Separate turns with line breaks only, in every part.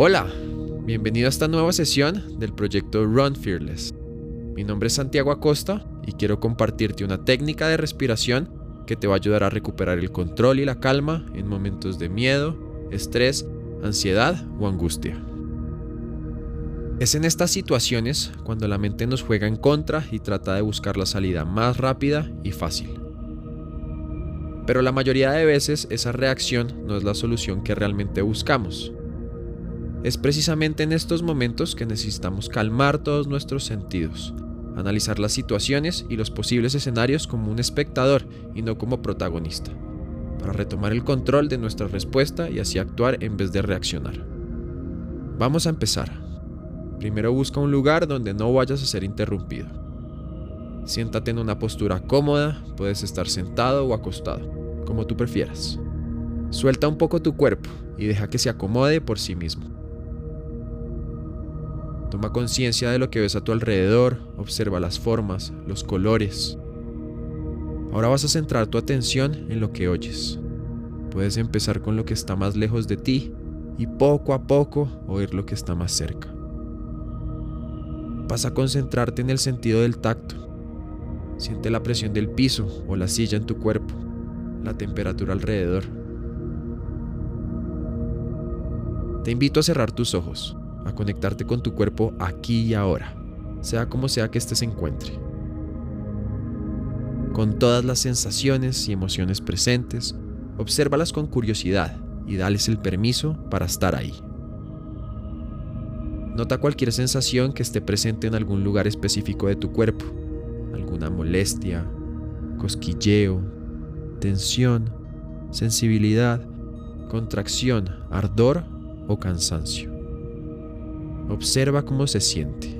Hola, bienvenido a esta nueva sesión del proyecto Run Fearless. Mi nombre es Santiago Acosta y quiero compartirte una técnica de respiración que te va a ayudar a recuperar el control y la calma en momentos de miedo, estrés, ansiedad o angustia. Es en estas situaciones cuando la mente nos juega en contra y trata de buscar la salida más rápida y fácil. Pero la mayoría de veces esa reacción no es la solución que realmente buscamos. Es precisamente en estos momentos que necesitamos calmar todos nuestros sentidos, analizar las situaciones y los posibles escenarios como un espectador y no como protagonista, para retomar el control de nuestra respuesta y así actuar en vez de reaccionar. Vamos a empezar. Primero busca un lugar donde no vayas a ser interrumpido. Siéntate en una postura cómoda, puedes estar sentado o acostado, como tú prefieras. Suelta un poco tu cuerpo y deja que se acomode por sí mismo. Toma conciencia de lo que ves a tu alrededor, observa las formas, los colores. Ahora vas a centrar tu atención en lo que oyes. Puedes empezar con lo que está más lejos de ti y poco a poco oír lo que está más cerca. Vas a concentrarte en el sentido del tacto. Siente la presión del piso o la silla en tu cuerpo, la temperatura alrededor. Te invito a cerrar tus ojos a conectarte con tu cuerpo aquí y ahora, sea como sea que éste se encuentre. Con todas las sensaciones y emociones presentes, obsérvalas con curiosidad y dales el permiso para estar ahí. Nota cualquier sensación que esté presente en algún lugar específico de tu cuerpo, alguna molestia, cosquilleo, tensión, sensibilidad, contracción, ardor o cansancio. Observa cómo se siente.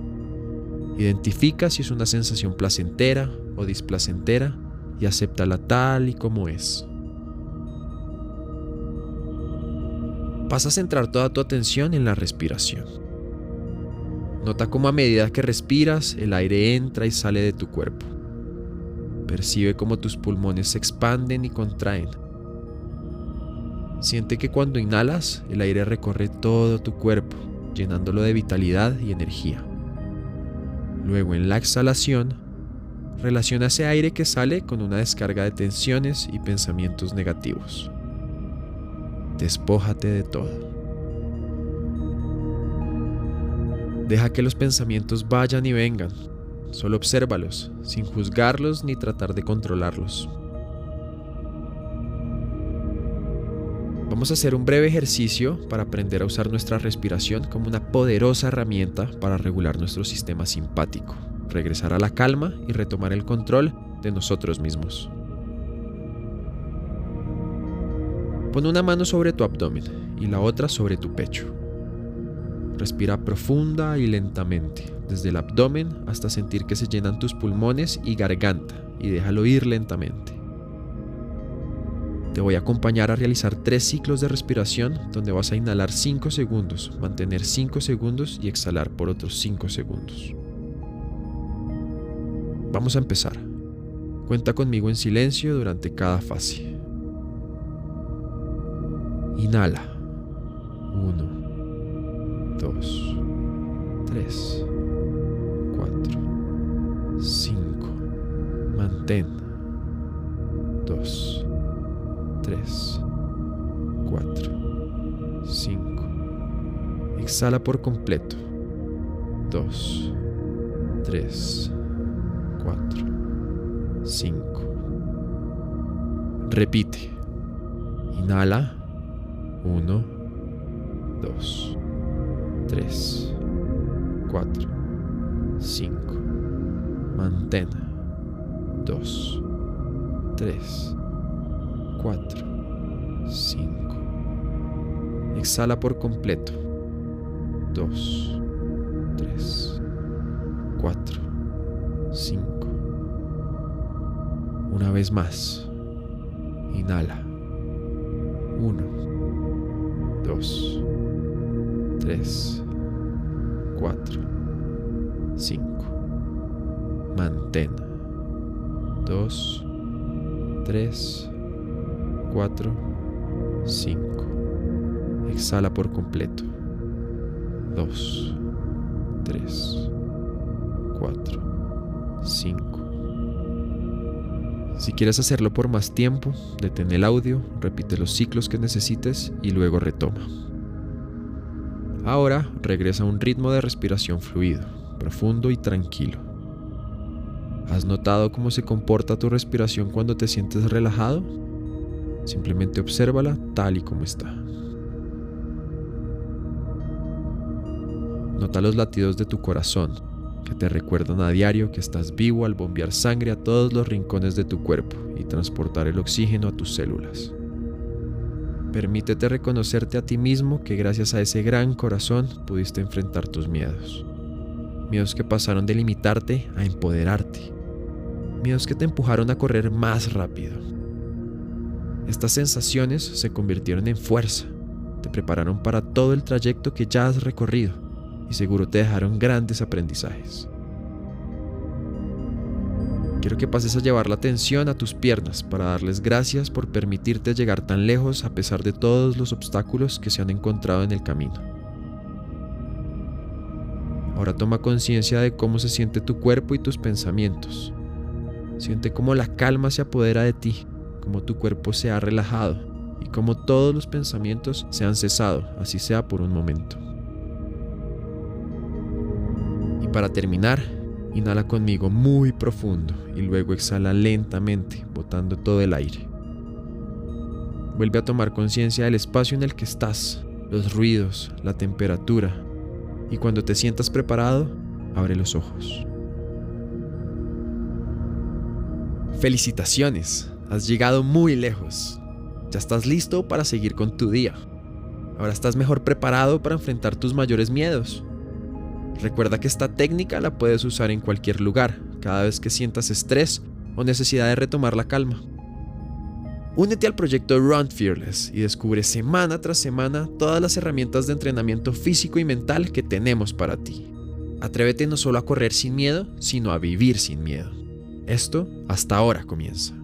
Identifica si es una sensación placentera o displacentera y acéptala tal y como es. Vas a centrar toda tu atención en la respiración. Nota cómo a medida que respiras el aire entra y sale de tu cuerpo. Percibe cómo tus pulmones se expanden y contraen. Siente que cuando inhalas el aire recorre todo tu cuerpo llenándolo de vitalidad y energía. Luego en la exhalación, relaciona ese aire que sale con una descarga de tensiones y pensamientos negativos. Despójate de todo. Deja que los pensamientos vayan y vengan. Solo obsérvalos, sin juzgarlos ni tratar de controlarlos. Vamos a hacer un breve ejercicio para aprender a usar nuestra respiración como una poderosa herramienta para regular nuestro sistema simpático, regresar a la calma y retomar el control de nosotros mismos. Pon una mano sobre tu abdomen y la otra sobre tu pecho. Respira profunda y lentamente, desde el abdomen hasta sentir que se llenan tus pulmones y garganta, y déjalo ir lentamente. Te voy a acompañar a realizar tres ciclos de respiración donde vas a inhalar 5 segundos, mantener 5 segundos y exhalar por otros 5 segundos. Vamos a empezar. Cuenta conmigo en silencio durante cada fase. Inhala. 1, 2, 3, 4, 5. Mantén. 3, 4, 5. Exhala por completo. 2, 3, 4, 5. Repite. Inhala. 1, 2, 3, 4, 5. Mantén. 2, 3, 4, 5. Exhala por completo. 2, 3, 4, 5. Una vez más. Inhala. 1, 2, 3, 4, 5. Mantén. 2, 3, 4, 5. Exhala por completo. 2, 3, 4, 5. Si quieres hacerlo por más tiempo, detén el audio, repite los ciclos que necesites y luego retoma. Ahora regresa a un ritmo de respiración fluido, profundo y tranquilo. ¿Has notado cómo se comporta tu respiración cuando te sientes relajado? Simplemente obsérvala tal y como está. Nota los latidos de tu corazón, que te recuerdan a diario que estás vivo al bombear sangre a todos los rincones de tu cuerpo y transportar el oxígeno a tus células. Permítete reconocerte a ti mismo que gracias a ese gran corazón pudiste enfrentar tus miedos. Miedos que pasaron de limitarte a empoderarte. Miedos que te empujaron a correr más rápido. Estas sensaciones se convirtieron en fuerza. Te prepararon para todo el trayecto que ya has recorrido y seguro te dejaron grandes aprendizajes. Quiero que pases a llevar la atención a tus piernas para darles gracias por permitirte llegar tan lejos a pesar de todos los obstáculos que se han encontrado en el camino. Ahora toma conciencia de cómo se siente tu cuerpo y tus pensamientos. Siente cómo la calma se apodera de ti, cómo tu cuerpo se ha relajado y cómo todos los pensamientos se han cesado, así sea por un momento para terminar, inhala conmigo muy profundo y luego exhala lentamente, botando todo el aire. Vuelve a tomar conciencia del espacio en el que estás, los ruidos, la temperatura, y cuando te sientas preparado, abre los ojos. Felicitaciones, has llegado muy lejos. Ya estás listo para seguir con tu día. Ahora estás mejor preparado para enfrentar tus mayores miedos. Recuerda que esta técnica la puedes usar en cualquier lugar, cada vez que sientas estrés o necesidad de retomar la calma. Únete al proyecto Run Fearless y descubre semana tras semana todas las herramientas de entrenamiento físico y mental que tenemos para ti. Atrévete no solo a correr sin miedo, sino a vivir sin miedo. Esto hasta ahora comienza.